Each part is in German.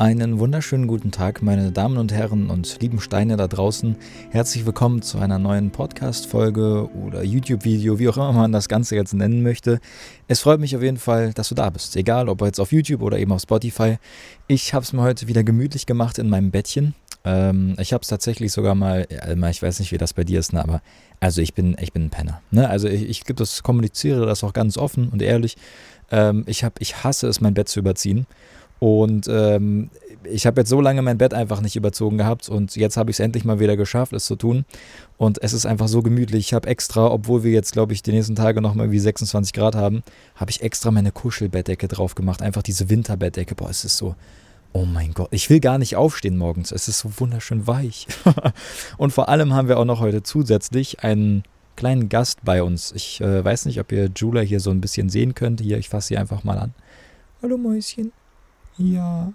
Einen wunderschönen guten Tag, meine Damen und Herren und lieben Steine da draußen. Herzlich willkommen zu einer neuen Podcast-Folge oder YouTube-Video, wie auch immer man das Ganze jetzt nennen möchte. Es freut mich auf jeden Fall, dass du da bist. Egal, ob jetzt auf YouTube oder eben auf Spotify. Ich habe es mir heute wieder gemütlich gemacht in meinem Bettchen. Ähm, ich habe es tatsächlich sogar mal, ich weiß nicht, wie das bei dir ist, ne, aber also ich bin, ich bin ein Penner. Ne? Also ich, ich das, kommuniziere das auch ganz offen und ehrlich. Ähm, ich, hab, ich hasse es, mein Bett zu überziehen. Und ähm, ich habe jetzt so lange mein Bett einfach nicht überzogen gehabt und jetzt habe ich es endlich mal wieder geschafft, es zu tun. Und es ist einfach so gemütlich. Ich habe extra, obwohl wir jetzt, glaube ich, die nächsten Tage noch mal irgendwie 26 Grad haben, habe ich extra meine Kuschelbettdecke drauf gemacht. Einfach diese Winterbettdecke. Boah, es ist so. Oh mein Gott, ich will gar nicht aufstehen morgens. Es ist so wunderschön weich. und vor allem haben wir auch noch heute zusätzlich einen kleinen Gast bei uns. Ich äh, weiß nicht, ob ihr Jula hier so ein bisschen sehen könnt. Hier, ich fasse sie einfach mal an. Hallo Mäuschen. Ja.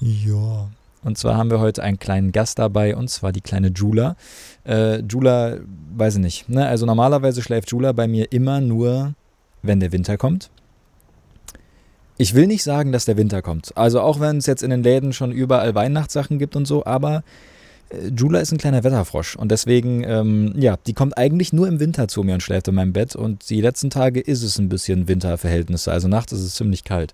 Ja. Und zwar haben wir heute einen kleinen Gast dabei, und zwar die kleine Jula. Äh, Jula, weiß ich nicht. Ne? Also normalerweise schläft Jula bei mir immer nur, wenn der Winter kommt. Ich will nicht sagen, dass der Winter kommt. Also auch wenn es jetzt in den Läden schon überall Weihnachtssachen gibt und so, aber äh, Jula ist ein kleiner Wetterfrosch und deswegen, ähm, ja, die kommt eigentlich nur im Winter zu mir und schläft in meinem Bett und die letzten Tage ist es ein bisschen Winterverhältnisse. Also nachts ist es ziemlich kalt.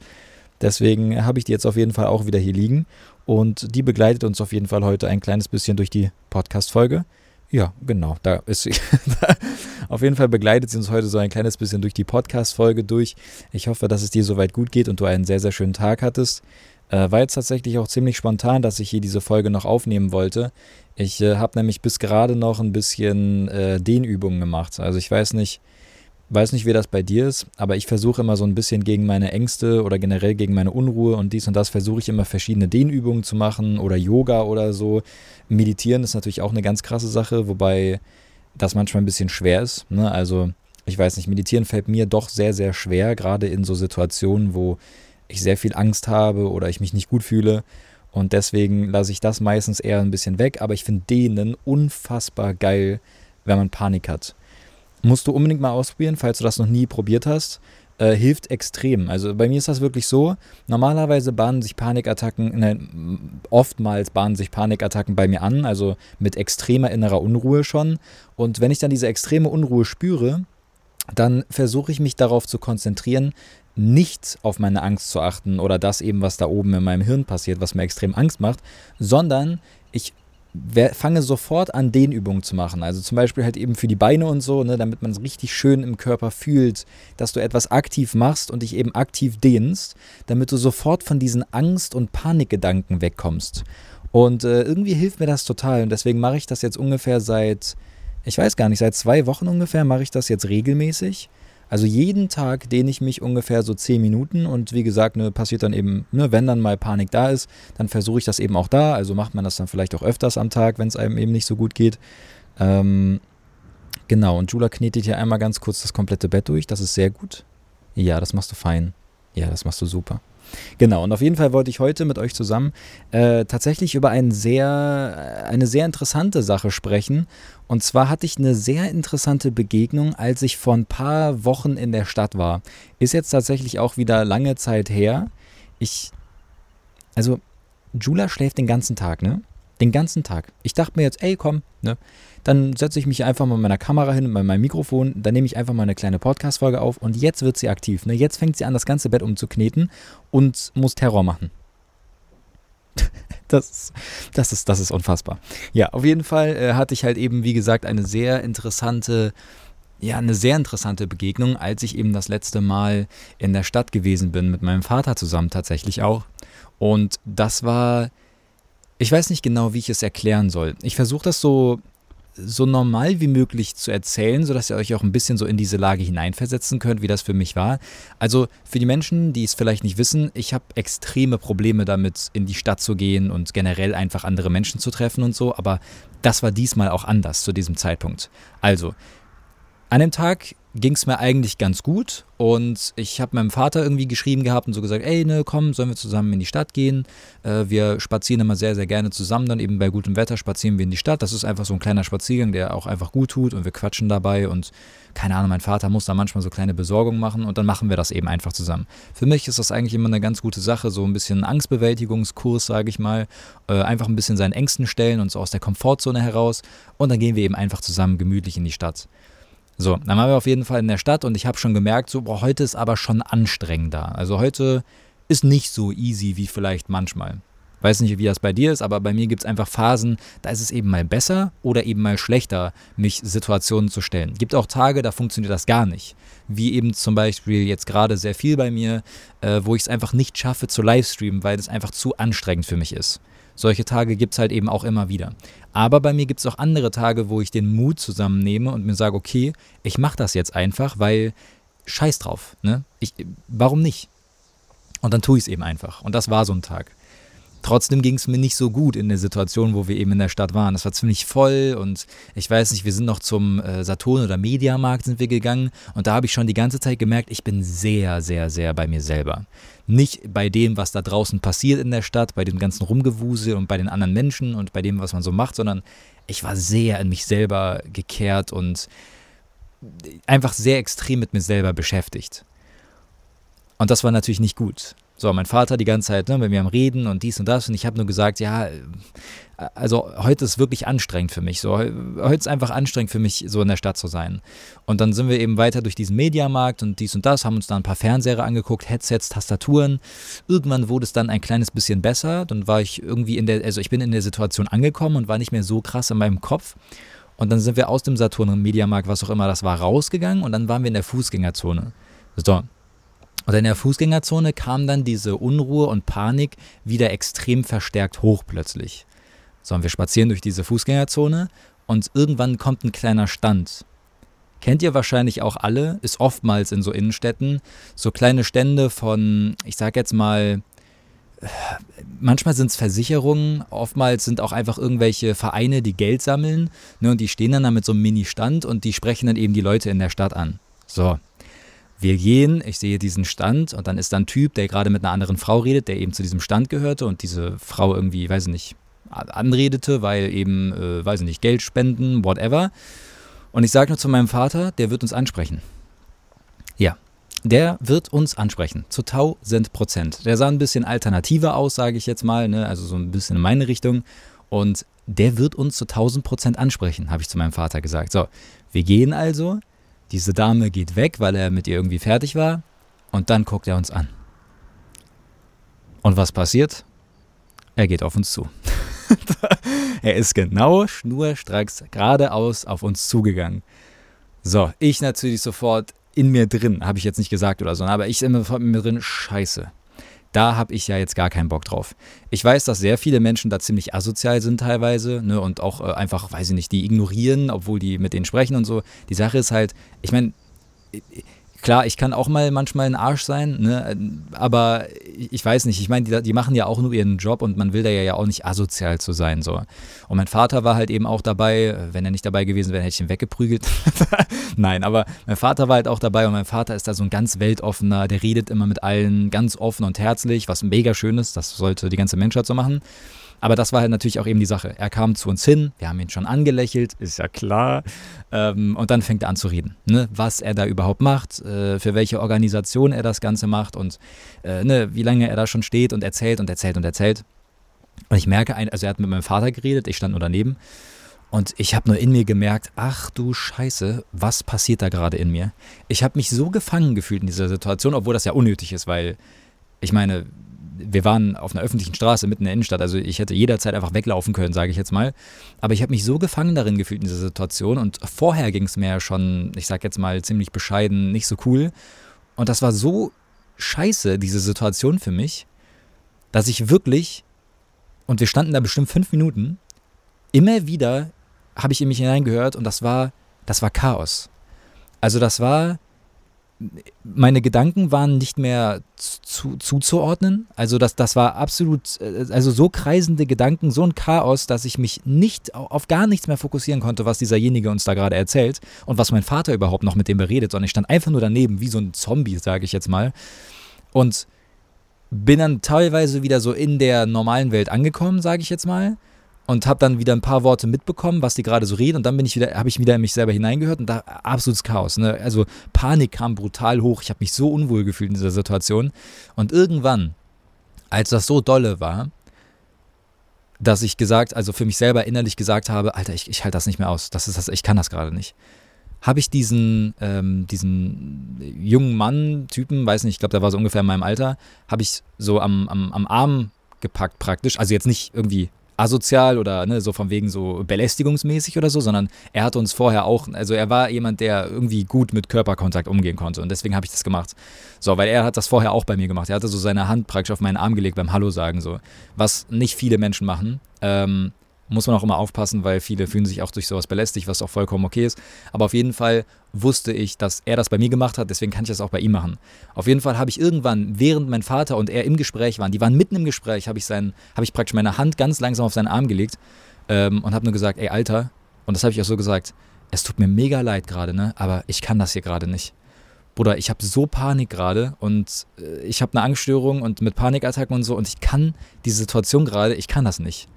Deswegen habe ich die jetzt auf jeden Fall auch wieder hier liegen und die begleitet uns auf jeden Fall heute ein kleines bisschen durch die Podcast-Folge. Ja, genau, da ist sie. auf jeden Fall begleitet sie uns heute so ein kleines bisschen durch die Podcast-Folge durch. Ich hoffe, dass es dir soweit gut geht und du einen sehr, sehr schönen Tag hattest. Äh, war jetzt tatsächlich auch ziemlich spontan, dass ich hier diese Folge noch aufnehmen wollte. Ich äh, habe nämlich bis gerade noch ein bisschen äh, Dehnübungen gemacht. Also ich weiß nicht, weiß nicht, wie das bei dir ist, aber ich versuche immer so ein bisschen gegen meine Ängste oder generell gegen meine Unruhe und dies und das versuche ich immer verschiedene Dehnübungen zu machen oder Yoga oder so. Meditieren ist natürlich auch eine ganz krasse Sache, wobei das manchmal ein bisschen schwer ist. Ne? Also ich weiß nicht, meditieren fällt mir doch sehr, sehr schwer, gerade in so Situationen, wo ich sehr viel Angst habe oder ich mich nicht gut fühle. Und deswegen lasse ich das meistens eher ein bisschen weg. Aber ich finde Dehnen unfassbar geil, wenn man Panik hat. Musst du unbedingt mal ausprobieren, falls du das noch nie probiert hast. Äh, hilft extrem. Also bei mir ist das wirklich so. Normalerweise bahnen sich Panikattacken, ne, oftmals bahnen sich Panikattacken bei mir an, also mit extremer innerer Unruhe schon. Und wenn ich dann diese extreme Unruhe spüre, dann versuche ich mich darauf zu konzentrieren, nicht auf meine Angst zu achten oder das eben, was da oben in meinem Hirn passiert, was mir extrem Angst macht, sondern ich fange sofort an, Dehnübungen zu machen. Also zum Beispiel halt eben für die Beine und so, ne, damit man es richtig schön im Körper fühlt, dass du etwas aktiv machst und dich eben aktiv dehnst, damit du sofort von diesen Angst- und Panikgedanken wegkommst. Und äh, irgendwie hilft mir das total. Und deswegen mache ich das jetzt ungefähr seit, ich weiß gar nicht, seit zwei Wochen ungefähr mache ich das jetzt regelmäßig. Also jeden Tag dehne ich mich ungefähr so 10 Minuten und wie gesagt, ne, passiert dann eben, ne, wenn dann mal Panik da ist, dann versuche ich das eben auch da. Also macht man das dann vielleicht auch öfters am Tag, wenn es einem eben nicht so gut geht. Ähm, genau, und Jula knetet hier einmal ganz kurz das komplette Bett durch. Das ist sehr gut. Ja, das machst du fein. Ja, das machst du super. Genau, und auf jeden Fall wollte ich heute mit euch zusammen äh, tatsächlich über ein sehr, eine sehr interessante Sache sprechen. Und zwar hatte ich eine sehr interessante Begegnung, als ich vor ein paar Wochen in der Stadt war. Ist jetzt tatsächlich auch wieder lange Zeit her. Ich, also, Jula schläft den ganzen Tag, ne? Den ganzen Tag. Ich dachte mir jetzt, ey, komm, ne? Dann setze ich mich einfach mal mit meiner Kamera hin, mit meinem Mikrofon, dann nehme ich einfach mal eine kleine Podcast-Folge auf und jetzt wird sie aktiv. Ne? Jetzt fängt sie an, das ganze Bett umzukneten und muss Terror machen. Das, das, ist, das ist unfassbar. Ja, auf jeden Fall äh, hatte ich halt eben, wie gesagt, eine sehr interessante, ja, eine sehr interessante Begegnung, als ich eben das letzte Mal in der Stadt gewesen bin, mit meinem Vater zusammen tatsächlich auch. Und das war, ich weiß nicht genau, wie ich es erklären soll. Ich versuche das so so normal wie möglich zu erzählen, sodass ihr euch auch ein bisschen so in diese Lage hineinversetzen könnt, wie das für mich war. Also für die Menschen, die es vielleicht nicht wissen, ich habe extreme Probleme damit, in die Stadt zu gehen und generell einfach andere Menschen zu treffen und so, aber das war diesmal auch anders zu diesem Zeitpunkt. Also, an dem Tag ging es mir eigentlich ganz gut und ich habe meinem Vater irgendwie geschrieben gehabt und so gesagt, ey, ne, komm, sollen wir zusammen in die Stadt gehen? Äh, wir spazieren immer sehr, sehr gerne zusammen, dann eben bei gutem Wetter spazieren wir in die Stadt. Das ist einfach so ein kleiner Spaziergang, der auch einfach gut tut und wir quatschen dabei und keine Ahnung, mein Vater muss da manchmal so kleine Besorgungen machen und dann machen wir das eben einfach zusammen. Für mich ist das eigentlich immer eine ganz gute Sache, so ein bisschen Angstbewältigungskurs, sage ich mal, äh, einfach ein bisschen seinen Ängsten stellen und so aus der Komfortzone heraus und dann gehen wir eben einfach zusammen gemütlich in die Stadt. So, dann waren wir auf jeden Fall in der Stadt und ich habe schon gemerkt, so, boah, heute ist aber schon anstrengender. Also heute ist nicht so easy wie vielleicht manchmal. Weiß nicht, wie das bei dir ist, aber bei mir gibt es einfach Phasen, da ist es eben mal besser oder eben mal schlechter, mich Situationen zu stellen. Gibt auch Tage, da funktioniert das gar nicht. Wie eben zum Beispiel jetzt gerade sehr viel bei mir, äh, wo ich es einfach nicht schaffe zu livestreamen, weil es einfach zu anstrengend für mich ist. Solche Tage gibt es halt eben auch immer wieder. Aber bei mir gibt es auch andere Tage, wo ich den Mut zusammennehme und mir sage, okay, ich mache das jetzt einfach, weil scheiß drauf. Ne? Ich, warum nicht? Und dann tue ich es eben einfach. Und das war so ein Tag. Trotzdem ging es mir nicht so gut in der Situation, wo wir eben in der Stadt waren. Das war ziemlich voll und ich weiß nicht, wir sind noch zum äh, Saturn oder Mediamarkt sind wir gegangen und da habe ich schon die ganze Zeit gemerkt, ich bin sehr, sehr, sehr bei mir selber. Nicht bei dem, was da draußen passiert in der Stadt, bei dem ganzen Rumgewusel und bei den anderen Menschen und bei dem, was man so macht, sondern ich war sehr in mich selber gekehrt und einfach sehr extrem mit mir selber beschäftigt. Und das war natürlich nicht gut. So, mein Vater die ganze Zeit ne, mit mir am Reden und dies und das und ich habe nur gesagt, ja, äh, also heute ist wirklich anstrengend für mich. So, heute ist einfach anstrengend für mich, so in der Stadt zu sein. Und dann sind wir eben weiter durch diesen Mediamarkt und dies und das, haben uns da ein paar Fernseher angeguckt, Headsets, Tastaturen. Irgendwann wurde es dann ein kleines bisschen besser. Dann war ich irgendwie in der, also ich bin in der Situation angekommen und war nicht mehr so krass in meinem Kopf. Und dann sind wir aus dem Saturn Mediamarkt, was auch immer das war, rausgegangen und dann waren wir in der Fußgängerzone. So, und in der Fußgängerzone kam dann diese Unruhe und Panik wieder extrem verstärkt hoch plötzlich. So, und wir spazieren durch diese Fußgängerzone und irgendwann kommt ein kleiner Stand. Kennt ihr wahrscheinlich auch alle, ist oftmals in so Innenstädten, so kleine Stände von, ich sag jetzt mal, manchmal sind es Versicherungen, oftmals sind auch einfach irgendwelche Vereine, die Geld sammeln, ne, und die stehen dann da mit so einem Mini-Stand und die sprechen dann eben die Leute in der Stadt an. So, wir gehen, ich sehe diesen Stand und dann ist da ein Typ, der gerade mit einer anderen Frau redet, der eben zu diesem Stand gehörte und diese Frau irgendwie, weiß ich nicht, anredete, weil eben, äh, weiß ich nicht, Geld spenden, whatever. Und ich sage nur zu meinem Vater, der wird uns ansprechen. Ja, der wird uns ansprechen, zu 1000 Prozent. Der sah ein bisschen alternativer aus, sage ich jetzt mal, ne? also so ein bisschen in meine Richtung. Und der wird uns zu 1000 Prozent ansprechen, habe ich zu meinem Vater gesagt. So, wir gehen also, diese Dame geht weg, weil er mit ihr irgendwie fertig war. Und dann guckt er uns an. Und was passiert? Er geht auf uns zu. er ist genau schnurstracks geradeaus auf uns zugegangen. So, ich natürlich sofort in mir drin, habe ich jetzt nicht gesagt oder so, aber ich in mir drin, scheiße. Da habe ich ja jetzt gar keinen Bock drauf. Ich weiß, dass sehr viele Menschen da ziemlich asozial sind teilweise ne, und auch äh, einfach, weiß ich nicht, die ignorieren, obwohl die mit denen sprechen und so. Die Sache ist halt, ich meine, Klar, ich kann auch mal manchmal ein Arsch sein, ne? aber ich weiß nicht, ich meine, die, die, machen ja auch nur ihren Job und man will da ja auch nicht asozial zu sein. So. Und mein Vater war halt eben auch dabei, wenn er nicht dabei gewesen wäre, hätte ich ihn weggeprügelt. Nein, aber mein Vater war halt auch dabei und mein Vater ist da so ein ganz weltoffener, der redet immer mit allen ganz offen und herzlich, was mega schön ist, das sollte die ganze Menschheit so machen. Aber das war halt natürlich auch eben die Sache. Er kam zu uns hin, wir haben ihn schon angelächelt, ist ja klar. Ähm, und dann fängt er an zu reden, ne? was er da überhaupt macht, äh, für welche Organisation er das Ganze macht und äh, ne, wie lange er da schon steht und erzählt und erzählt und erzählt. Und ich merke, also er hat mit meinem Vater geredet, ich stand nur daneben. Und ich habe nur in mir gemerkt, ach du Scheiße, was passiert da gerade in mir? Ich habe mich so gefangen gefühlt in dieser Situation, obwohl das ja unnötig ist, weil ich meine, wir waren auf einer öffentlichen Straße mitten in der Innenstadt, also ich hätte jederzeit einfach weglaufen können, sage ich jetzt mal. Aber ich habe mich so gefangen darin gefühlt in dieser Situation und vorher ging es mir ja schon, ich sage jetzt mal ziemlich bescheiden, nicht so cool. Und das war so scheiße, diese Situation für mich, dass ich wirklich, und wir standen da bestimmt fünf Minuten, immer wieder habe ich in mich hineingehört und das war, das war Chaos. Also das war meine Gedanken waren nicht mehr zu, zuzuordnen. Also das, das war absolut, äh, also so kreisende Gedanken, so ein Chaos, dass ich mich nicht auf gar nichts mehr fokussieren konnte, was dieserjenige uns da gerade erzählt und was mein Vater überhaupt noch mit dem beredet, sondern ich stand einfach nur daneben, wie so ein Zombie, sage ich jetzt mal. Und bin dann teilweise wieder so in der normalen Welt angekommen, sage ich jetzt mal und habe dann wieder ein paar Worte mitbekommen, was die gerade so reden und dann bin ich wieder, habe ich wieder in mich selber hineingehört und da absolutes Chaos. Ne? Also Panik kam brutal hoch. Ich habe mich so unwohl gefühlt in dieser Situation und irgendwann, als das so dolle war, dass ich gesagt, also für mich selber innerlich gesagt habe, Alter, ich, ich halte das nicht mehr aus. Das ist das, ich kann das gerade nicht. Habe ich diesen, ähm, diesen jungen Mann, Typen, weiß nicht, ich glaube, der war so ungefähr in meinem Alter, habe ich so am, am, am Arm gepackt praktisch. Also jetzt nicht irgendwie asozial oder ne, so von wegen so belästigungsmäßig oder so, sondern er hat uns vorher auch, also er war jemand, der irgendwie gut mit Körperkontakt umgehen konnte und deswegen habe ich das gemacht. So, weil er hat das vorher auch bei mir gemacht. Er hatte so seine Hand praktisch auf meinen Arm gelegt beim Hallo sagen, so. Was nicht viele Menschen machen. Ähm, muss man auch immer aufpassen, weil viele fühlen sich auch durch sowas belästigt, was auch vollkommen okay ist. Aber auf jeden Fall wusste ich, dass er das bei mir gemacht hat, deswegen kann ich das auch bei ihm machen. Auf jeden Fall habe ich irgendwann, während mein Vater und er im Gespräch waren, die waren mitten im Gespräch, habe ich, sein, hab ich praktisch meine Hand ganz langsam auf seinen Arm gelegt ähm, und habe nur gesagt, ey Alter, und das habe ich auch so gesagt, es tut mir mega leid gerade, ne? aber ich kann das hier gerade nicht. Bruder, ich habe so Panik gerade und äh, ich habe eine Angststörung und mit Panikattacken und so und ich kann diese Situation gerade, ich kann das nicht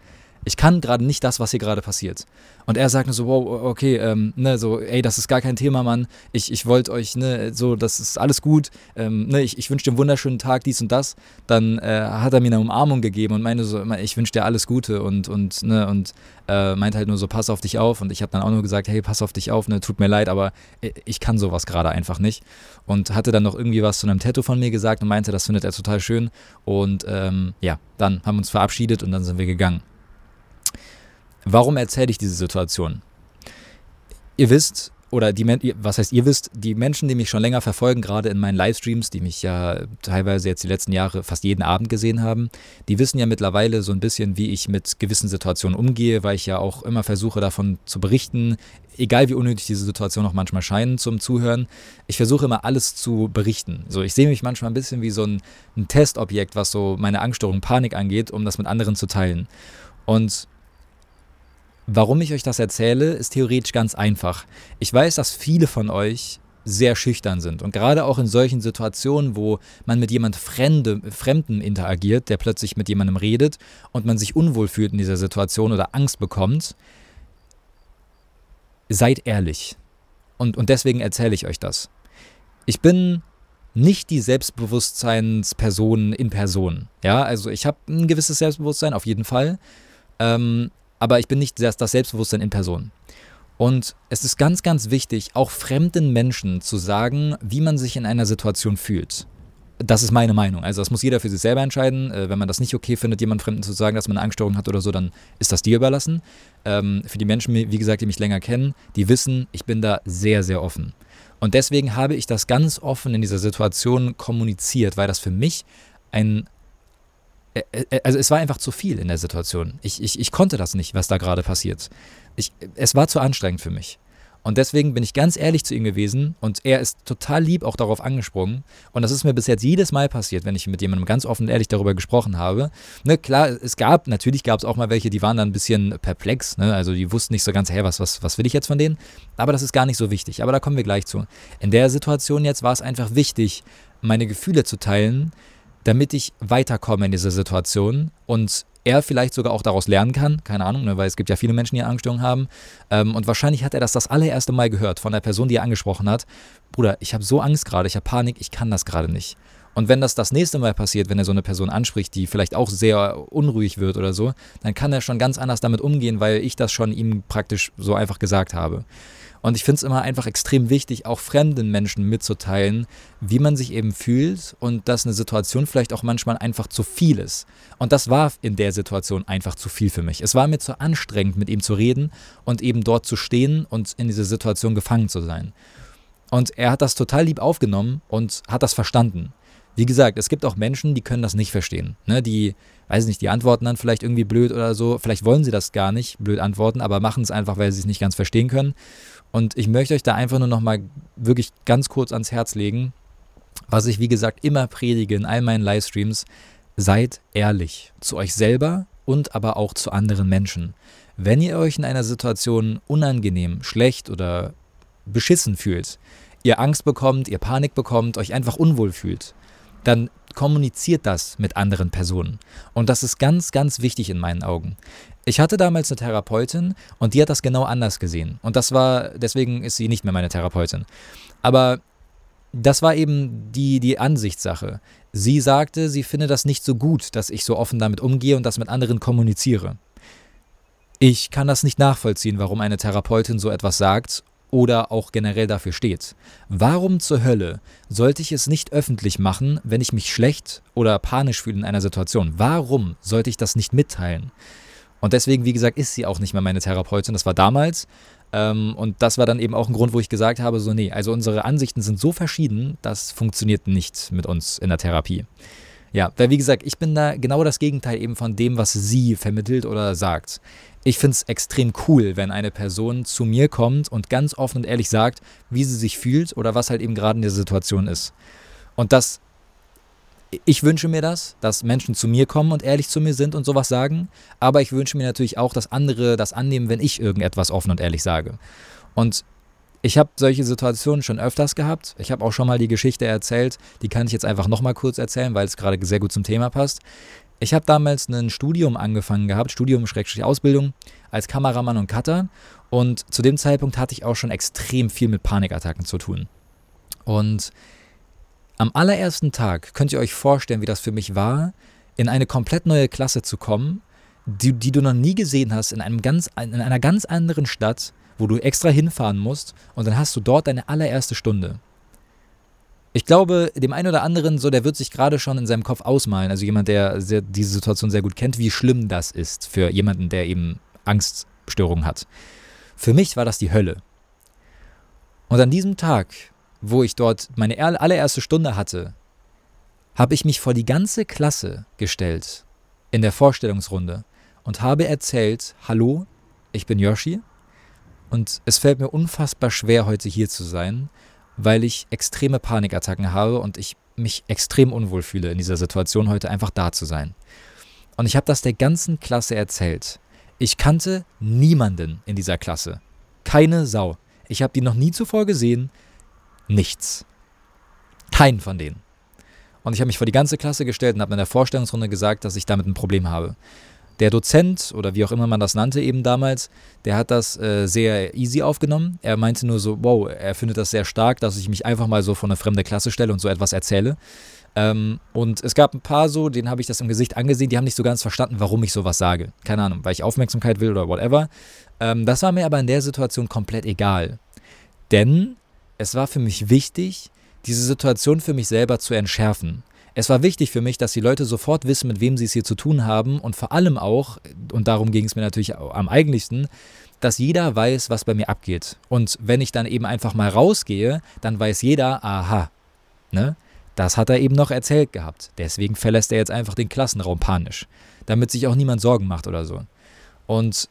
ich kann gerade nicht das, was hier gerade passiert. Und er sagt nur so, wow, okay, ähm, ne, so, ey, das ist gar kein Thema, Mann. Ich, ich wollte euch, ne, so, das ist alles gut. Ähm, ne, ich, ich wünsche dir einen wunderschönen Tag, dies und das. Dann äh, hat er mir eine Umarmung gegeben und meinte so, ich wünsche dir alles Gute und, und, ne, und äh, meinte halt nur so, pass auf dich auf. Und ich habe dann auch nur gesagt, hey, pass auf dich auf, ne, tut mir leid, aber ich kann sowas gerade einfach nicht. Und hatte dann noch irgendwie was zu einem Tattoo von mir gesagt und meinte, das findet er total schön. Und ähm, ja, dann haben wir uns verabschiedet und dann sind wir gegangen. Warum erzähle ich diese Situation? Ihr wisst, oder die, was heißt ihr wisst, die Menschen, die mich schon länger verfolgen, gerade in meinen Livestreams, die mich ja teilweise jetzt die letzten Jahre fast jeden Abend gesehen haben, die wissen ja mittlerweile so ein bisschen, wie ich mit gewissen Situationen umgehe, weil ich ja auch immer versuche davon zu berichten, egal wie unnötig diese Situationen auch manchmal scheinen zum Zuhören. Ich versuche immer alles zu berichten. So, ich sehe mich manchmal ein bisschen wie so ein, ein Testobjekt, was so meine Angststörung, Panik angeht, um das mit anderen zu teilen. Und Warum ich euch das erzähle, ist theoretisch ganz einfach. Ich weiß, dass viele von euch sehr schüchtern sind. Und gerade auch in solchen Situationen, wo man mit jemand Fremde, Fremden interagiert, der plötzlich mit jemandem redet und man sich unwohl fühlt in dieser Situation oder Angst bekommt, seid ehrlich. Und, und deswegen erzähle ich euch das. Ich bin nicht die Selbstbewusstseinsperson in Person. Ja, also ich habe ein gewisses Selbstbewusstsein, auf jeden Fall. Ähm, aber ich bin nicht das, das Selbstbewusstsein in Person. Und es ist ganz, ganz wichtig, auch fremden Menschen zu sagen, wie man sich in einer Situation fühlt. Das ist meine Meinung. Also das muss jeder für sich selber entscheiden. Äh, wenn man das nicht okay findet, jemand Fremden zu sagen, dass man eine Angststörung hat oder so, dann ist das dir überlassen. Ähm, für die Menschen, wie gesagt, die mich länger kennen, die wissen, ich bin da sehr, sehr offen. Und deswegen habe ich das ganz offen in dieser Situation kommuniziert, weil das für mich ein also es war einfach zu viel in der Situation. Ich, ich, ich konnte das nicht, was da gerade passiert. Ich, es war zu anstrengend für mich. Und deswegen bin ich ganz ehrlich zu ihm gewesen und er ist total lieb auch darauf angesprungen. Und das ist mir bis jetzt jedes Mal passiert, wenn ich mit jemandem ganz offen und ehrlich darüber gesprochen habe. Ne, klar, es gab, natürlich gab es auch mal welche, die waren dann ein bisschen perplex. Ne? Also die wussten nicht so ganz, hey, was, was, was will ich jetzt von denen? Aber das ist gar nicht so wichtig. Aber da kommen wir gleich zu. In der Situation jetzt war es einfach wichtig, meine Gefühle zu teilen, damit ich weiterkomme in dieser Situation und er vielleicht sogar auch daraus lernen kann, keine Ahnung, ne, weil es gibt ja viele Menschen, die Angststörungen haben. Ähm, und wahrscheinlich hat er das das allererste Mal gehört von der Person, die er angesprochen hat. Bruder, ich habe so Angst gerade, ich habe Panik, ich kann das gerade nicht. Und wenn das das nächste Mal passiert, wenn er so eine Person anspricht, die vielleicht auch sehr unruhig wird oder so, dann kann er schon ganz anders damit umgehen, weil ich das schon ihm praktisch so einfach gesagt habe. Und ich finde es immer einfach extrem wichtig, auch fremden Menschen mitzuteilen, wie man sich eben fühlt und dass eine Situation vielleicht auch manchmal einfach zu viel ist. Und das war in der Situation einfach zu viel für mich. Es war mir zu anstrengend, mit ihm zu reden und eben dort zu stehen und in dieser Situation gefangen zu sein. Und er hat das total lieb aufgenommen und hat das verstanden. Wie gesagt, es gibt auch Menschen, die können das nicht verstehen. Ne? Die, weiß nicht, die antworten dann vielleicht irgendwie blöd oder so. Vielleicht wollen sie das gar nicht, blöd antworten, aber machen es einfach, weil sie es nicht ganz verstehen können. Und ich möchte euch da einfach nur nochmal wirklich ganz kurz ans Herz legen, was ich, wie gesagt, immer predige in all meinen Livestreams. Seid ehrlich zu euch selber und aber auch zu anderen Menschen. Wenn ihr euch in einer Situation unangenehm, schlecht oder beschissen fühlt, ihr Angst bekommt, ihr Panik bekommt, euch einfach unwohl fühlt, dann kommuniziert das mit anderen Personen. Und das ist ganz, ganz wichtig in meinen Augen. Ich hatte damals eine Therapeutin und die hat das genau anders gesehen. Und das war, deswegen ist sie nicht mehr meine Therapeutin. Aber das war eben die, die Ansichtssache. Sie sagte, sie finde das nicht so gut, dass ich so offen damit umgehe und das mit anderen kommuniziere. Ich kann das nicht nachvollziehen, warum eine Therapeutin so etwas sagt oder auch generell dafür steht. Warum zur Hölle sollte ich es nicht öffentlich machen, wenn ich mich schlecht oder panisch fühle in einer Situation? Warum sollte ich das nicht mitteilen? Und deswegen, wie gesagt, ist sie auch nicht mehr meine Therapeutin. Das war damals. Ähm, und das war dann eben auch ein Grund, wo ich gesagt habe, so nee, also unsere Ansichten sind so verschieden, das funktioniert nicht mit uns in der Therapie. Ja, weil wie gesagt, ich bin da genau das Gegenteil eben von dem, was sie vermittelt oder sagt. Ich finde es extrem cool, wenn eine Person zu mir kommt und ganz offen und ehrlich sagt, wie sie sich fühlt oder was halt eben gerade in der Situation ist. Und das, ich wünsche mir das, dass Menschen zu mir kommen und ehrlich zu mir sind und sowas sagen, aber ich wünsche mir natürlich auch, dass andere das annehmen, wenn ich irgendetwas offen und ehrlich sage. Und ich habe solche Situationen schon öfters gehabt. Ich habe auch schon mal die Geschichte erzählt. Die kann ich jetzt einfach nochmal kurz erzählen, weil es gerade sehr gut zum Thema passt. Ich habe damals ein Studium angefangen gehabt, Studium-Ausbildung als Kameramann und Cutter. Und zu dem Zeitpunkt hatte ich auch schon extrem viel mit Panikattacken zu tun. Und am allerersten Tag könnt ihr euch vorstellen, wie das für mich war, in eine komplett neue Klasse zu kommen, die, die du noch nie gesehen hast, in, einem ganz, in einer ganz anderen Stadt wo du extra hinfahren musst und dann hast du dort deine allererste Stunde. Ich glaube, dem einen oder anderen, so, der wird sich gerade schon in seinem Kopf ausmalen, also jemand, der sehr, diese Situation sehr gut kennt, wie schlimm das ist für jemanden, der eben Angststörungen hat. Für mich war das die Hölle. Und an diesem Tag, wo ich dort meine allererste Stunde hatte, habe ich mich vor die ganze Klasse gestellt in der Vorstellungsrunde und habe erzählt, hallo, ich bin Yoshi und es fällt mir unfassbar schwer, heute hier zu sein, weil ich extreme Panikattacken habe und ich mich extrem unwohl fühle in dieser Situation, heute einfach da zu sein. Und ich habe das der ganzen Klasse erzählt. Ich kannte niemanden in dieser Klasse. Keine Sau. Ich habe die noch nie zuvor gesehen. Nichts. Keinen von denen. Und ich habe mich vor die ganze Klasse gestellt und habe in der Vorstellungsrunde gesagt, dass ich damit ein Problem habe. Der Dozent oder wie auch immer man das nannte eben damals, der hat das äh, sehr easy aufgenommen. Er meinte nur so, wow, er findet das sehr stark, dass ich mich einfach mal so vor eine fremde Klasse stelle und so etwas erzähle. Ähm, und es gab ein paar so, denen habe ich das im Gesicht angesehen, die haben nicht so ganz verstanden, warum ich sowas sage. Keine Ahnung, weil ich Aufmerksamkeit will oder whatever. Ähm, das war mir aber in der Situation komplett egal. Denn es war für mich wichtig, diese Situation für mich selber zu entschärfen. Es war wichtig für mich, dass die Leute sofort wissen, mit wem sie es hier zu tun haben und vor allem auch, und darum ging es mir natürlich am eigentlichsten, dass jeder weiß, was bei mir abgeht. Und wenn ich dann eben einfach mal rausgehe, dann weiß jeder, aha, ne? Das hat er eben noch erzählt gehabt. Deswegen verlässt er jetzt einfach den Klassenraum panisch, damit sich auch niemand Sorgen macht oder so. Und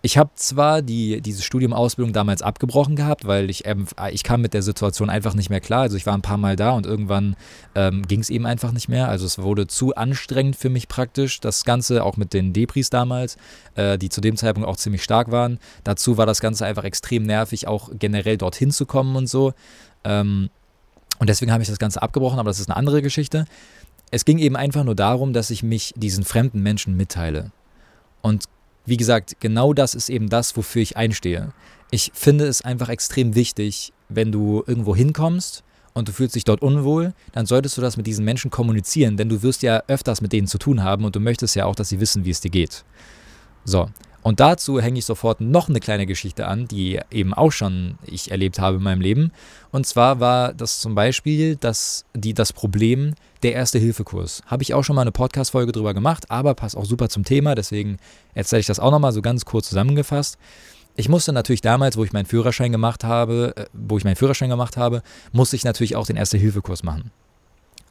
ich habe zwar die, diese Studiumausbildung damals abgebrochen gehabt, weil ich, ähm, ich kam mit der Situation einfach nicht mehr klar. Also ich war ein paar Mal da und irgendwann ähm, ging es eben einfach nicht mehr. Also es wurde zu anstrengend für mich praktisch. Das Ganze auch mit den Depris damals, äh, die zu dem Zeitpunkt auch ziemlich stark waren. Dazu war das Ganze einfach extrem nervig, auch generell dorthin zu kommen und so. Ähm, und deswegen habe ich das Ganze abgebrochen, aber das ist eine andere Geschichte. Es ging eben einfach nur darum, dass ich mich diesen fremden Menschen mitteile. Und wie gesagt, genau das ist eben das, wofür ich einstehe. Ich finde es einfach extrem wichtig, wenn du irgendwo hinkommst und du fühlst dich dort unwohl, dann solltest du das mit diesen Menschen kommunizieren, denn du wirst ja öfters mit denen zu tun haben und du möchtest ja auch, dass sie wissen, wie es dir geht. So, und dazu hänge ich sofort noch eine kleine Geschichte an, die eben auch schon ich erlebt habe in meinem Leben. Und zwar war das zum Beispiel das, die, das Problem der Erste-Hilfe-Kurs. Habe ich auch schon mal eine Podcast-Folge drüber gemacht, aber passt auch super zum Thema, deswegen erzähle ich das auch nochmal so ganz kurz zusammengefasst. Ich musste natürlich damals, wo ich meinen Führerschein gemacht habe, äh, wo ich meinen Führerschein gemacht habe, musste ich natürlich auch den Erste-Hilfe-Kurs machen.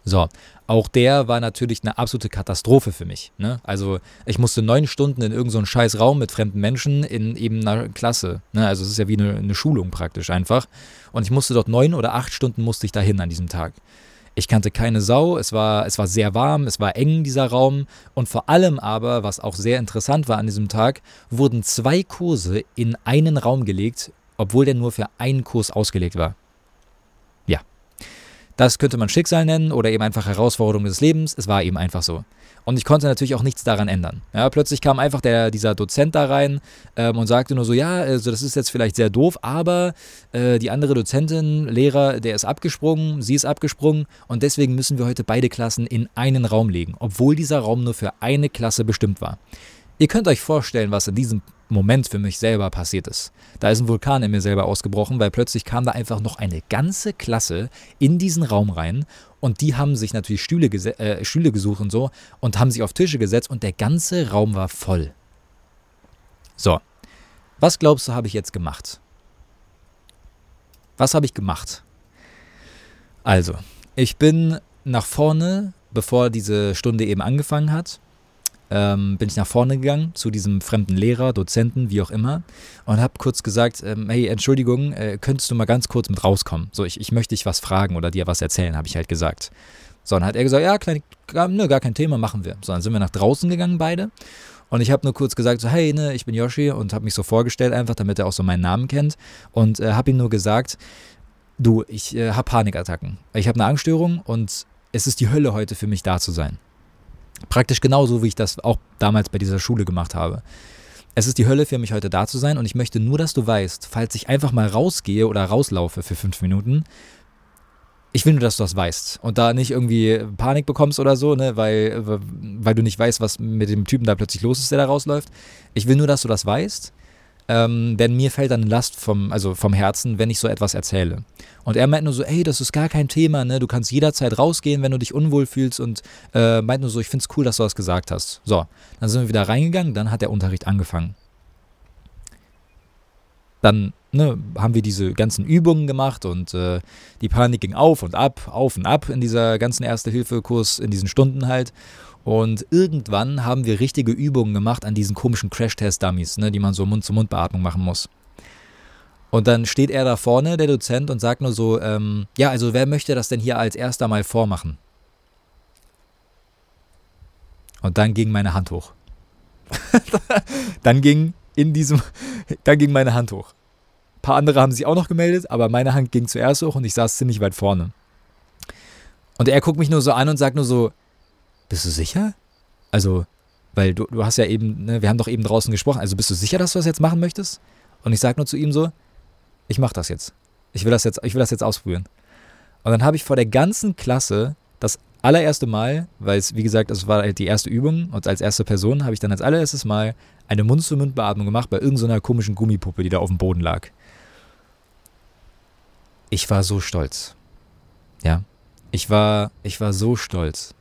So, auch der war natürlich eine absolute Katastrophe für mich. Ne? Also ich musste neun Stunden in irgendeinen so scheiß Raum mit fremden Menschen in eben einer Klasse. Ne? Also es ist ja wie eine, eine Schulung praktisch einfach. Und ich musste dort neun oder acht Stunden musste ich dahin an diesem Tag. Ich kannte keine Sau, es war, es war sehr warm, es war eng, dieser Raum. Und vor allem aber, was auch sehr interessant war an diesem Tag, wurden zwei Kurse in einen Raum gelegt, obwohl der nur für einen Kurs ausgelegt war. Das könnte man Schicksal nennen oder eben einfach Herausforderung des Lebens. Es war eben einfach so. Und ich konnte natürlich auch nichts daran ändern. Ja, plötzlich kam einfach der, dieser Dozent da rein ähm, und sagte nur so, ja, also das ist jetzt vielleicht sehr doof, aber äh, die andere Dozentin, Lehrer, der ist abgesprungen, sie ist abgesprungen und deswegen müssen wir heute beide Klassen in einen Raum legen, obwohl dieser Raum nur für eine Klasse bestimmt war. Ihr könnt euch vorstellen, was in diesem Moment für mich selber passiert ist. Da ist ein Vulkan in mir selber ausgebrochen, weil plötzlich kam da einfach noch eine ganze Klasse in diesen Raum rein und die haben sich natürlich Stühle, äh, Stühle gesucht und so und haben sich auf Tische gesetzt und der ganze Raum war voll. So, was glaubst du, habe ich jetzt gemacht? Was habe ich gemacht? Also, ich bin nach vorne, bevor diese Stunde eben angefangen hat, ähm, bin ich nach vorne gegangen zu diesem fremden Lehrer, Dozenten, wie auch immer, und habe kurz gesagt, ähm, hey, Entschuldigung, äh, könntest du mal ganz kurz mit rauskommen? So, ich, ich möchte dich was fragen oder dir was erzählen, habe ich halt gesagt. So, dann hat er gesagt, ja, klein, gar, ne, gar kein Thema, machen wir. So, dann sind wir nach draußen gegangen beide. Und ich habe nur kurz gesagt, so, hey, ne, ich bin Yoshi und habe mich so vorgestellt einfach, damit er auch so meinen Namen kennt. Und äh, habe ihm nur gesagt, du, ich äh, habe Panikattacken. Ich habe eine Angststörung und es ist die Hölle heute für mich da zu sein. Praktisch genauso, wie ich das auch damals bei dieser Schule gemacht habe. Es ist die Hölle für mich heute da zu sein und ich möchte nur, dass du weißt, falls ich einfach mal rausgehe oder rauslaufe für fünf Minuten, ich will nur, dass du das weißt und da nicht irgendwie Panik bekommst oder so, ne, weil, weil du nicht weißt, was mit dem Typen da plötzlich los ist, der da rausläuft. Ich will nur, dass du das weißt ähm, denn mir fällt dann eine Last vom, also vom Herzen, wenn ich so etwas erzähle. Und er meint nur so, ey, das ist gar kein Thema, ne? Du kannst jederzeit rausgehen, wenn du dich unwohl fühlst und äh, meint nur so, ich finde es cool, dass du das gesagt hast. So, dann sind wir wieder reingegangen, dann hat der Unterricht angefangen. Dann ne, haben wir diese ganzen Übungen gemacht und äh, die Panik ging auf und ab, auf und ab in dieser ganzen Erste-Hilfe-Kurs, in diesen Stunden halt. Und irgendwann haben wir richtige Übungen gemacht an diesen komischen Crash-Test-Dummies, ne, die man so Mund-zu-Mund-Beatmung machen muss. Und dann steht er da vorne, der Dozent, und sagt nur so, ähm, ja, also wer möchte das denn hier als erster mal vormachen? Und dann ging meine Hand hoch. dann ging in diesem, dann ging meine Hand hoch. Ein paar andere haben sich auch noch gemeldet, aber meine Hand ging zuerst hoch und ich saß ziemlich weit vorne. Und er guckt mich nur so an und sagt nur so, bist du sicher? Also, weil du, du hast ja eben, ne, wir haben doch eben draußen gesprochen, also bist du sicher, dass du das jetzt machen möchtest? Und ich sage nur zu ihm so, ich mache das jetzt. Ich will das jetzt, ich will das jetzt ausprobieren. Und dann habe ich vor der ganzen Klasse das allererste Mal, weil es, wie gesagt, es war halt die erste Übung und als erste Person habe ich dann als allererstes Mal eine Mund-zu-Mund-Beatmung gemacht bei irgendeiner komischen Gummipuppe, die da auf dem Boden lag. Ich war so stolz. Ja. Ich war, ich war so stolz.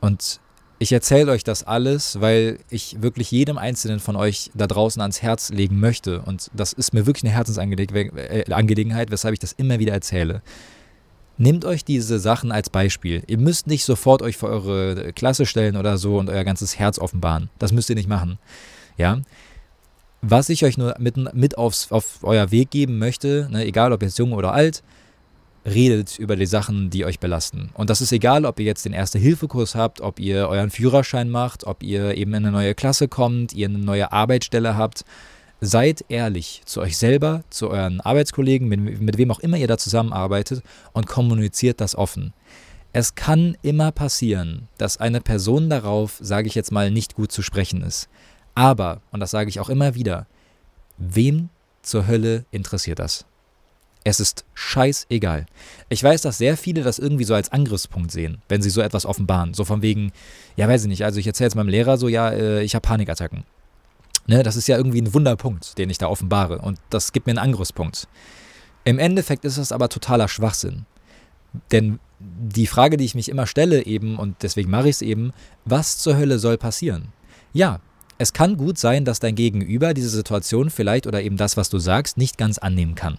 Und ich erzähle euch das alles, weil ich wirklich jedem Einzelnen von euch da draußen ans Herz legen möchte. Und das ist mir wirklich eine Herzensangelegenheit, äh, weshalb ich das immer wieder erzähle. Nehmt euch diese Sachen als Beispiel. Ihr müsst nicht sofort euch vor eure Klasse stellen oder so und euer ganzes Herz offenbaren. Das müsst ihr nicht machen. Ja. Was ich euch nur mit, mit aufs, auf euer Weg geben möchte, ne, egal ob jetzt jung oder alt, redet über die Sachen, die euch belasten. Und das ist egal, ob ihr jetzt den Erste-Hilfe-Kurs habt, ob ihr euren Führerschein macht, ob ihr eben in eine neue Klasse kommt, ihr eine neue Arbeitsstelle habt. Seid ehrlich zu euch selber, zu euren Arbeitskollegen, mit, mit wem auch immer ihr da zusammenarbeitet und kommuniziert das offen. Es kann immer passieren, dass eine Person darauf, sage ich jetzt mal, nicht gut zu sprechen ist. Aber, und das sage ich auch immer wieder, wem zur Hölle interessiert das? Es ist scheißegal. Ich weiß, dass sehr viele das irgendwie so als Angriffspunkt sehen, wenn sie so etwas offenbaren. So von wegen, ja, weiß ich nicht, also ich erzähle jetzt meinem Lehrer so, ja, äh, ich habe Panikattacken. Ne, das ist ja irgendwie ein Wunderpunkt, den ich da offenbare. Und das gibt mir einen Angriffspunkt. Im Endeffekt ist das aber totaler Schwachsinn. Denn die Frage, die ich mich immer stelle, eben, und deswegen mache ich es eben, was zur Hölle soll passieren? Ja, es kann gut sein, dass dein Gegenüber diese Situation vielleicht oder eben das, was du sagst, nicht ganz annehmen kann.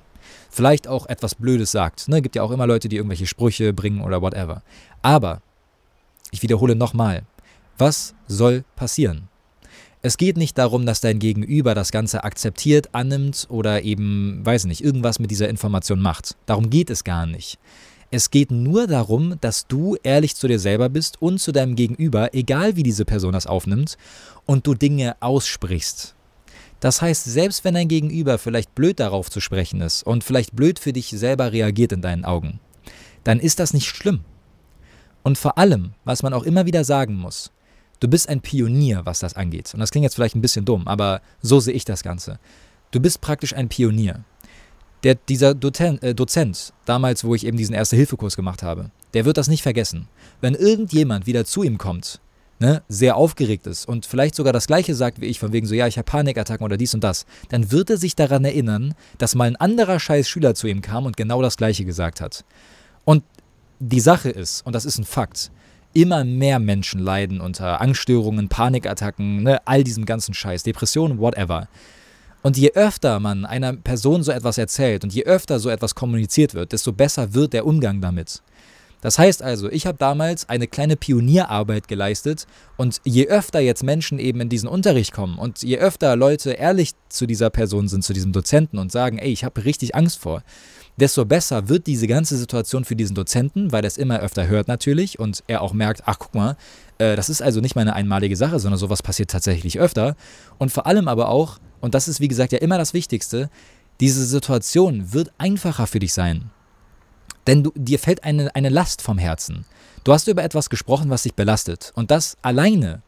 Vielleicht auch etwas Blödes sagt. Ne? Gibt ja auch immer Leute, die irgendwelche Sprüche bringen oder whatever. Aber, ich wiederhole nochmal, was soll passieren? Es geht nicht darum, dass dein Gegenüber das Ganze akzeptiert, annimmt oder eben, weiß nicht, irgendwas mit dieser Information macht. Darum geht es gar nicht. Es geht nur darum, dass du ehrlich zu dir selber bist und zu deinem Gegenüber, egal wie diese Person das aufnimmt, und du Dinge aussprichst. Das heißt, selbst wenn dein Gegenüber vielleicht blöd darauf zu sprechen ist und vielleicht blöd für dich selber reagiert in deinen Augen, dann ist das nicht schlimm. Und vor allem, was man auch immer wieder sagen muss, du bist ein Pionier, was das angeht. Und das klingt jetzt vielleicht ein bisschen dumm, aber so sehe ich das Ganze. Du bist praktisch ein Pionier der, dieser Dozent, äh, Dozent, damals, wo ich eben diesen Erste-Hilfe-Kurs gemacht habe, der wird das nicht vergessen. Wenn irgendjemand wieder zu ihm kommt, ne, sehr aufgeregt ist und vielleicht sogar das Gleiche sagt wie ich, von wegen so, ja, ich habe Panikattacken oder dies und das, dann wird er sich daran erinnern, dass mal ein anderer scheiß Schüler zu ihm kam und genau das Gleiche gesagt hat. Und die Sache ist, und das ist ein Fakt, immer mehr Menschen leiden unter Angststörungen, Panikattacken, ne, all diesem ganzen Scheiß, Depressionen, whatever. Und je öfter man einer Person so etwas erzählt und je öfter so etwas kommuniziert wird, desto besser wird der Umgang damit. Das heißt also, ich habe damals eine kleine Pionierarbeit geleistet und je öfter jetzt Menschen eben in diesen Unterricht kommen und je öfter Leute ehrlich zu dieser Person sind, zu diesem Dozenten und sagen, ey, ich habe richtig Angst vor, desto besser wird diese ganze Situation für diesen Dozenten, weil er es immer öfter hört natürlich und er auch merkt, ach guck mal, äh, das ist also nicht mal eine einmalige Sache, sondern sowas passiert tatsächlich öfter. Und vor allem aber auch, und das ist wie gesagt ja immer das Wichtigste, diese Situation wird einfacher für dich sein. Denn du, dir fällt eine, eine Last vom Herzen. Du hast über etwas gesprochen, was dich belastet. Und das alleine,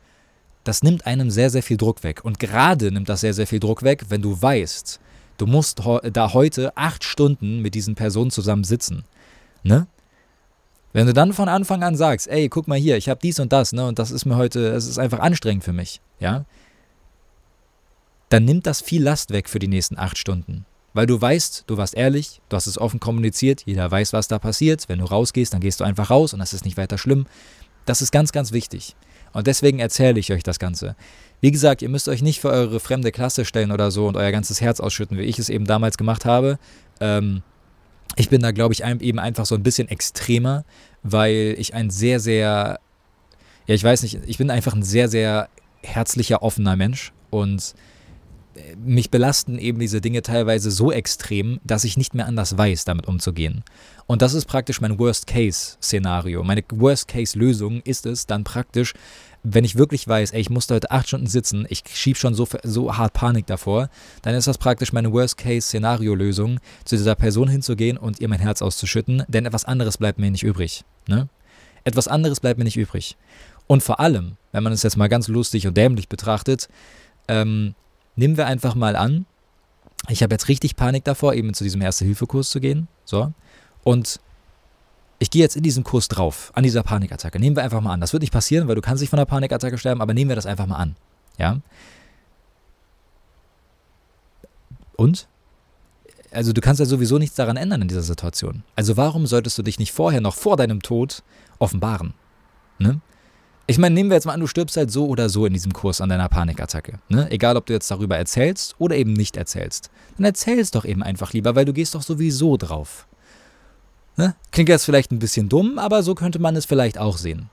das nimmt einem sehr, sehr viel Druck weg. Und gerade nimmt das sehr, sehr viel Druck weg, wenn du weißt, du musst da heute acht Stunden mit diesen Personen zusammen sitzen. Ne? Wenn du dann von Anfang an sagst, ey, guck mal hier, ich habe dies und das, ne, und das ist mir heute, es ist einfach anstrengend für mich, ja, dann nimmt das viel Last weg für die nächsten acht Stunden. Weil du weißt, du warst ehrlich, du hast es offen kommuniziert, jeder weiß, was da passiert. Wenn du rausgehst, dann gehst du einfach raus und das ist nicht weiter schlimm. Das ist ganz, ganz wichtig. Und deswegen erzähle ich euch das Ganze. Wie gesagt, ihr müsst euch nicht für eure fremde Klasse stellen oder so und euer ganzes Herz ausschütten, wie ich es eben damals gemacht habe. Ähm, ich bin da, glaube ich, eben einfach so ein bisschen extremer, weil ich ein sehr, sehr, ja, ich weiß nicht, ich bin einfach ein sehr, sehr herzlicher, offener Mensch und mich belasten eben diese Dinge teilweise so extrem, dass ich nicht mehr anders weiß, damit umzugehen. Und das ist praktisch mein Worst-Case-Szenario. Meine Worst-Case-Lösung ist es dann praktisch, wenn ich wirklich weiß, ey, ich musste heute acht Stunden sitzen, ich schiebe schon so, so hart Panik davor, dann ist das praktisch meine Worst-Case-Szenario-Lösung, zu dieser Person hinzugehen und ihr mein Herz auszuschütten, denn etwas anderes bleibt mir nicht übrig. Ne? Etwas anderes bleibt mir nicht übrig. Und vor allem, wenn man es jetzt mal ganz lustig und dämlich betrachtet, ähm, nehmen wir einfach mal an, ich habe jetzt richtig Panik davor, eben zu diesem Erste-Hilfe-Kurs zu gehen. So. Und ich gehe jetzt in diesen Kurs drauf, an dieser Panikattacke. Nehmen wir einfach mal an. Das wird nicht passieren, weil du kannst nicht von einer Panikattacke sterben, aber nehmen wir das einfach mal an. Ja. Und? Also du kannst ja sowieso nichts daran ändern in dieser Situation. Also warum solltest du dich nicht vorher, noch vor deinem Tod, offenbaren? Ne? Ich meine, nehmen wir jetzt mal an, du stirbst halt so oder so in diesem Kurs an deiner Panikattacke. Ne? Egal, ob du jetzt darüber erzählst oder eben nicht erzählst. Dann erzähl es doch eben einfach lieber, weil du gehst doch sowieso drauf. Ne? Klingt jetzt vielleicht ein bisschen dumm, aber so könnte man es vielleicht auch sehen.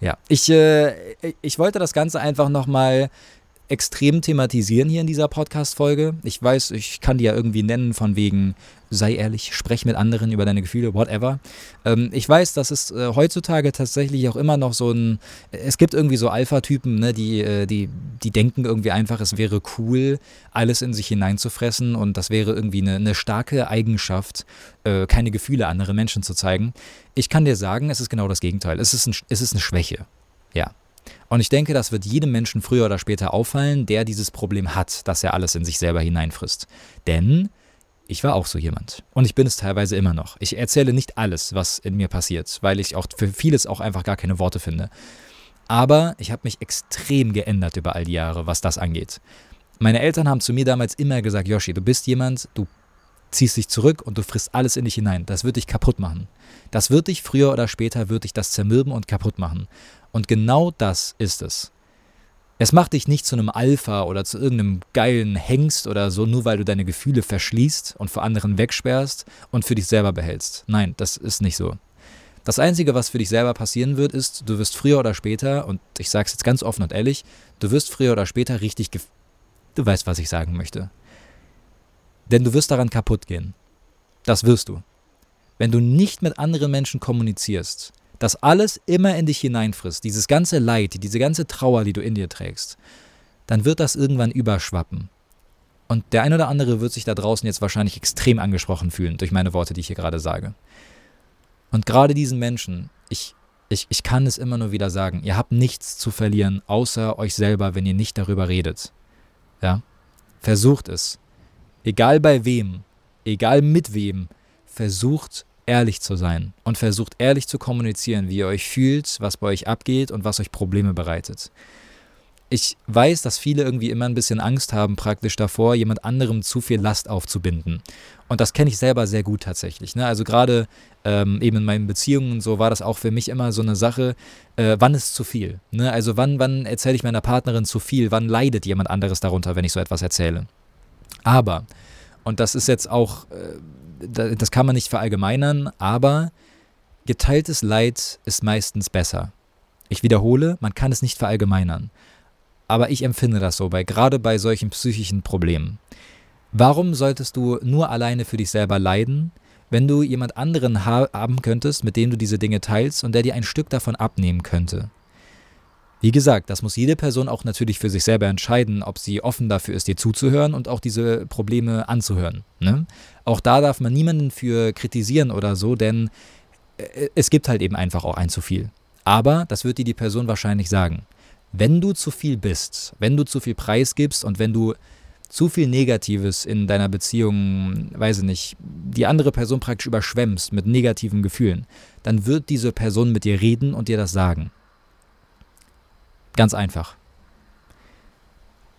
Ja, ich, äh, ich wollte das Ganze einfach nochmal extrem thematisieren hier in dieser Podcast-Folge. Ich weiß, ich kann die ja irgendwie nennen von wegen, sei ehrlich, sprech mit anderen über deine Gefühle, whatever. Ähm, ich weiß, dass es äh, heutzutage tatsächlich auch immer noch so ein, es gibt irgendwie so Alpha-Typen, ne, die, äh, die, die denken irgendwie einfach, es wäre cool, alles in sich hineinzufressen und das wäre irgendwie eine, eine starke Eigenschaft, äh, keine Gefühle anderen Menschen zu zeigen. Ich kann dir sagen, es ist genau das Gegenteil. Es ist, ein, es ist eine Schwäche. Ja, und ich denke, das wird jedem Menschen früher oder später auffallen, der dieses Problem hat, dass er alles in sich selber hineinfrisst. Denn ich war auch so jemand. Und ich bin es teilweise immer noch. Ich erzähle nicht alles, was in mir passiert, weil ich auch für vieles auch einfach gar keine Worte finde. Aber ich habe mich extrem geändert über all die Jahre, was das angeht. Meine Eltern haben zu mir damals immer gesagt, Yoshi, du bist jemand, du ziehst dich zurück und du frisst alles in dich hinein. Das wird dich kaputt machen. Das wird dich früher oder später, wird dich das zermürben und kaputt machen. Und genau das ist es. Es macht dich nicht zu einem Alpha oder zu irgendeinem geilen Hengst oder so, nur weil du deine Gefühle verschließt und vor anderen wegsperrst und für dich selber behältst. Nein, das ist nicht so. Das Einzige, was für dich selber passieren wird, ist, du wirst früher oder später, und ich sage es jetzt ganz offen und ehrlich, du wirst früher oder später richtig, du weißt, was ich sagen möchte. Denn du wirst daran kaputt gehen. Das wirst du. Wenn du nicht mit anderen Menschen kommunizierst, das alles immer in dich hineinfrisst, dieses ganze Leid, diese ganze Trauer, die du in dir trägst, dann wird das irgendwann überschwappen. Und der ein oder andere wird sich da draußen jetzt wahrscheinlich extrem angesprochen fühlen durch meine Worte, die ich hier gerade sage. Und gerade diesen Menschen, ich, ich, ich kann es immer nur wieder sagen, ihr habt nichts zu verlieren, außer euch selber, wenn ihr nicht darüber redet. Ja? Versucht es. Egal bei wem, egal mit wem, versucht ehrlich zu sein und versucht ehrlich zu kommunizieren, wie ihr euch fühlt, was bei euch abgeht und was euch Probleme bereitet. Ich weiß, dass viele irgendwie immer ein bisschen Angst haben, praktisch davor, jemand anderem zu viel Last aufzubinden. Und das kenne ich selber sehr gut tatsächlich. Ne? Also gerade ähm, eben in meinen Beziehungen und so war das auch für mich immer so eine Sache, äh, wann ist zu viel? Ne? Also wann, wann erzähle ich meiner Partnerin zu viel? Wann leidet jemand anderes darunter, wenn ich so etwas erzähle? Aber, und das ist jetzt auch äh, das kann man nicht verallgemeinern, aber geteiltes Leid ist meistens besser. Ich wiederhole, man kann es nicht verallgemeinern. Aber ich empfinde das so, bei, gerade bei solchen psychischen Problemen. Warum solltest du nur alleine für dich selber leiden, wenn du jemand anderen haben könntest, mit dem du diese Dinge teilst und der dir ein Stück davon abnehmen könnte? Wie gesagt, das muss jede Person auch natürlich für sich selber entscheiden, ob sie offen dafür ist, dir zuzuhören und auch diese Probleme anzuhören. Ne? Auch da darf man niemanden für kritisieren oder so, denn äh, es gibt halt eben einfach auch ein zu viel. Aber das wird dir die Person wahrscheinlich sagen. Wenn du zu viel bist, wenn du zu viel Preis gibst und wenn du zu viel Negatives in deiner Beziehung, weiß ich nicht, die andere Person praktisch überschwemmst mit negativen Gefühlen, dann wird diese Person mit dir reden und dir das sagen. Ganz einfach.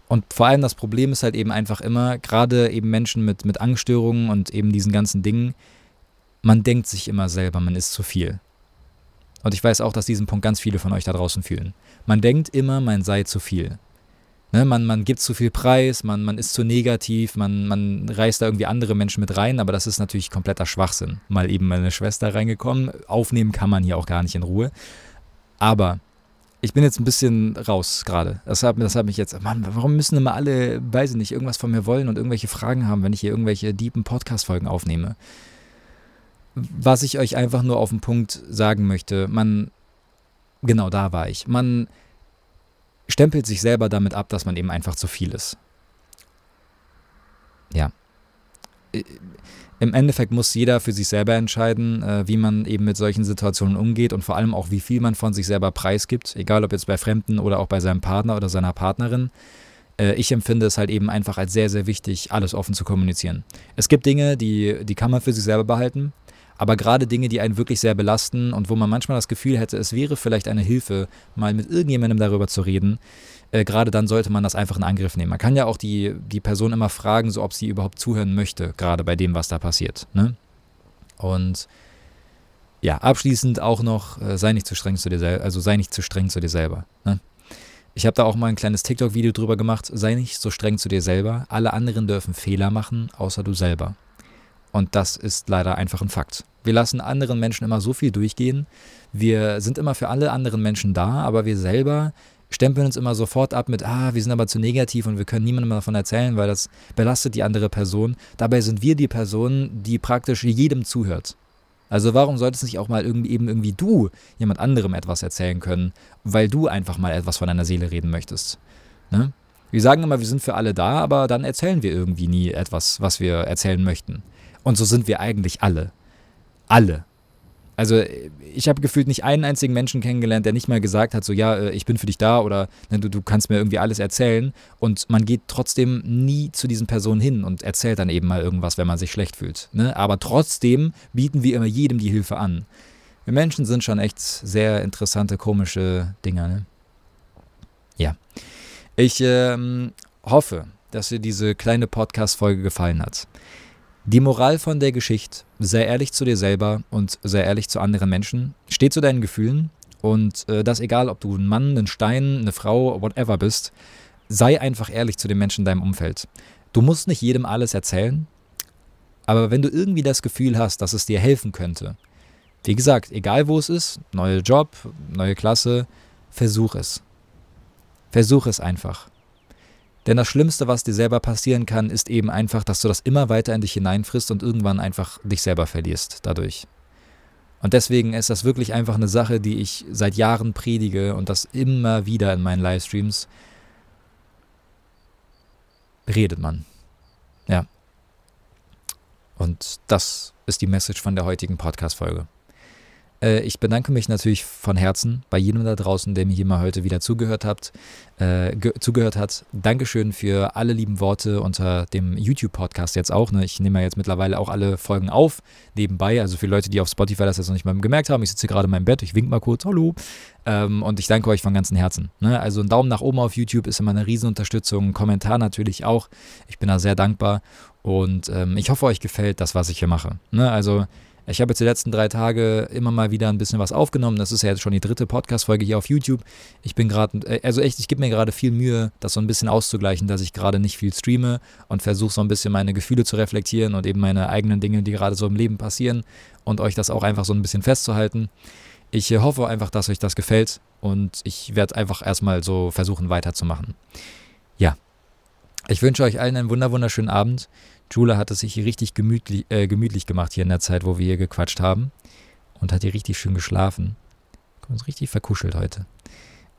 Und vor allem das Problem ist halt eben einfach immer, gerade eben Menschen mit, mit Angststörungen und eben diesen ganzen Dingen, man denkt sich immer selber, man ist zu viel. Und ich weiß auch, dass diesen Punkt ganz viele von euch da draußen fühlen. Man denkt immer, man sei zu viel. Ne, man, man gibt zu viel Preis, man, man ist zu negativ, man, man reißt da irgendwie andere Menschen mit rein, aber das ist natürlich kompletter Schwachsinn. Mal eben meine Schwester reingekommen, aufnehmen kann man hier auch gar nicht in Ruhe. Aber ich bin jetzt ein bisschen raus gerade. Das hat, das hat mich jetzt, Mann, warum müssen immer alle, weiß ich nicht, irgendwas von mir wollen und irgendwelche Fragen haben, wenn ich hier irgendwelche deepen Podcast-Folgen aufnehme? Was ich euch einfach nur auf den Punkt sagen möchte, man, genau da war ich, man stempelt sich selber damit ab, dass man eben einfach zu viel ist. Ja im Endeffekt muss jeder für sich selber entscheiden, äh, wie man eben mit solchen Situationen umgeht und vor allem auch, wie viel man von sich selber preisgibt, egal ob jetzt bei Fremden oder auch bei seinem Partner oder seiner Partnerin. Äh, ich empfinde es halt eben einfach als sehr, sehr wichtig, alles offen zu kommunizieren. Es gibt Dinge, die, die kann man für sich selber behalten, aber gerade Dinge, die einen wirklich sehr belasten und wo man manchmal das Gefühl hätte, es wäre vielleicht eine Hilfe, mal mit irgendjemandem darüber zu reden, äh, gerade dann sollte man das einfach in Angriff nehmen. Man kann ja auch die, die Person immer fragen, so ob sie überhaupt zuhören möchte, gerade bei dem, was da passiert. Ne? Und ja, abschließend auch noch, äh, sei nicht zu streng zu dir selber, also sei nicht zu streng zu dir selber. Ne? Ich habe da auch mal ein kleines TikTok-Video drüber gemacht. Sei nicht so streng zu dir selber. Alle anderen dürfen Fehler machen, außer du selber. Und das ist leider einfach ein Fakt. Wir lassen anderen Menschen immer so viel durchgehen. Wir sind immer für alle anderen Menschen da, aber wir selber stempeln uns immer sofort ab mit, ah, wir sind aber zu negativ und wir können niemandem davon erzählen, weil das belastet die andere Person. Dabei sind wir die Person, die praktisch jedem zuhört. Also warum solltest nicht auch mal irgendwie eben irgendwie du jemand anderem etwas erzählen können, weil du einfach mal etwas von deiner Seele reden möchtest? Ne? Wir sagen immer, wir sind für alle da, aber dann erzählen wir irgendwie nie etwas, was wir erzählen möchten. Und so sind wir eigentlich alle. Alle. Also ich habe gefühlt nicht einen einzigen Menschen kennengelernt, der nicht mal gesagt hat, so ja, äh, ich bin für dich da oder ne, du, du kannst mir irgendwie alles erzählen. Und man geht trotzdem nie zu diesen Personen hin und erzählt dann eben mal irgendwas, wenn man sich schlecht fühlt. Ne? Aber trotzdem bieten wir immer jedem die Hilfe an. Wir Menschen sind schon echt sehr interessante, komische Dinger. Ne? Ja. Ich ähm, hoffe, dass dir diese kleine Podcast-Folge gefallen hat. Die Moral von der Geschichte, sei ehrlich zu dir selber und sei ehrlich zu anderen Menschen, steh zu deinen Gefühlen Und äh, das egal, ob du ein Mann, ein Stein, eine Frau, whatever bist, sei einfach ehrlich zu den Menschen in deinem Umfeld. Du musst nicht jedem alles erzählen, aber wenn du irgendwie das Gefühl hast, dass es dir helfen könnte, wie gesagt, egal wo es ist, neuer Job, neue Klasse, versuch es. Versuch es einfach. Denn das Schlimmste, was dir selber passieren kann, ist eben einfach, dass du das immer weiter in dich hineinfrisst und irgendwann einfach dich selber verlierst dadurch. Und deswegen ist das wirklich einfach eine Sache, die ich seit Jahren predige und das immer wieder in meinen Livestreams. Redet man. Ja. Und das ist die Message von der heutigen Podcast-Folge. Äh, ich bedanke mich natürlich von Herzen bei jedem da draußen, der mir hier mal heute wieder zugehört hat. Äh, zugehört hat. Dankeschön für alle lieben Worte unter dem YouTube-Podcast jetzt auch. Ne? Ich nehme ja jetzt mittlerweile auch alle Folgen auf, nebenbei. Also für Leute, die auf Spotify das jetzt noch nicht mal gemerkt haben, ich sitze gerade in meinem Bett, ich wink mal kurz, hallo. Ähm, und ich danke euch von ganzem Herzen. Ne? Also ein Daumen nach oben auf YouTube ist immer eine Riesenunterstützung. Ein Kommentar natürlich auch. Ich bin da sehr dankbar. Und ähm, ich hoffe, euch gefällt das, was ich hier mache. Ne? Also ich habe jetzt die letzten drei Tage immer mal wieder ein bisschen was aufgenommen. Das ist ja jetzt schon die dritte Podcast-Folge hier auf YouTube. Ich bin gerade, äh, also echt, ich gebe mir gerade viel Mühe, das so ein bisschen auszugleichen, dass ich gerade nicht viel streame und versuche so ein bisschen meine Gefühle zu reflektieren und eben meine eigenen Dinge, die gerade so im Leben passieren und euch das auch einfach so ein bisschen festzuhalten. Ich äh, hoffe einfach, dass euch das gefällt und ich werde einfach erstmal so versuchen weiterzumachen. Ja, ich wünsche euch allen einen wunderschönen Abend. Jula hat es sich hier richtig gemütlich, äh, gemütlich gemacht hier in der Zeit, wo wir hier gequatscht haben. Und hat hier richtig schön geschlafen. Uns richtig verkuschelt heute.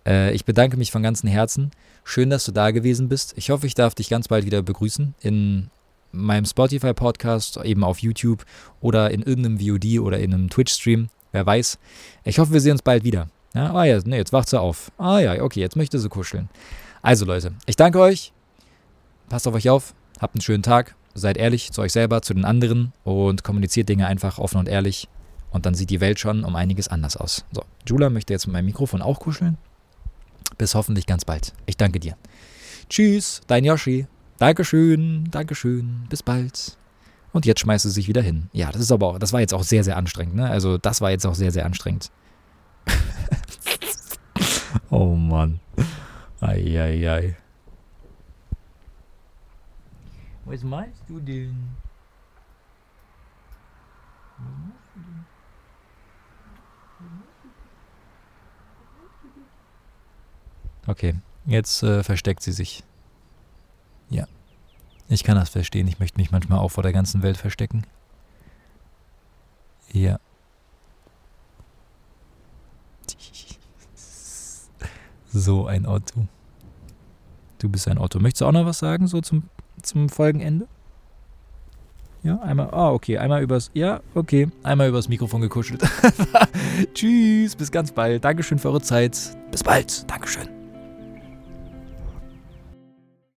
Äh, ich bedanke mich von ganzem Herzen. Schön, dass du da gewesen bist. Ich hoffe, ich darf dich ganz bald wieder begrüßen in meinem Spotify-Podcast, eben auf YouTube oder in irgendeinem VOD oder in einem Twitch-Stream. Wer weiß. Ich hoffe, wir sehen uns bald wieder. Ja, ah ja, nee, jetzt wacht sie auf. Ah ja, okay, jetzt möchte sie kuscheln. Also Leute, ich danke euch. Passt auf euch auf. Habt einen schönen Tag seid ehrlich zu euch selber, zu den anderen und kommuniziert Dinge einfach offen und ehrlich. Und dann sieht die Welt schon um einiges anders aus. So, Jula möchte jetzt mit meinem Mikrofon auch kuscheln. Bis hoffentlich ganz bald. Ich danke dir. Tschüss, dein Yoshi. Dankeschön, Dankeschön. Bis bald. Und jetzt schmeißt sie sich wieder hin. Ja, das ist aber auch, das war jetzt auch sehr, sehr anstrengend, ne? Also, das war jetzt auch sehr, sehr anstrengend. oh Mann. Eieiei. Ei, ei. Was meinst du denn? Was machst du denn? Okay, jetzt äh, versteckt sie sich. Ja. Ich kann das verstehen. Ich möchte mich manchmal auch vor der ganzen Welt verstecken. Ja. So ein Otto. Du bist ein Otto. Möchtest du auch noch was sagen, so zum zum Folgenende? Ja, einmal. Ah, okay. Einmal übers. Ja, okay. Einmal übers Mikrofon gekuschelt. Tschüss, bis ganz bald. Dankeschön für eure Zeit. Bis bald. Dankeschön.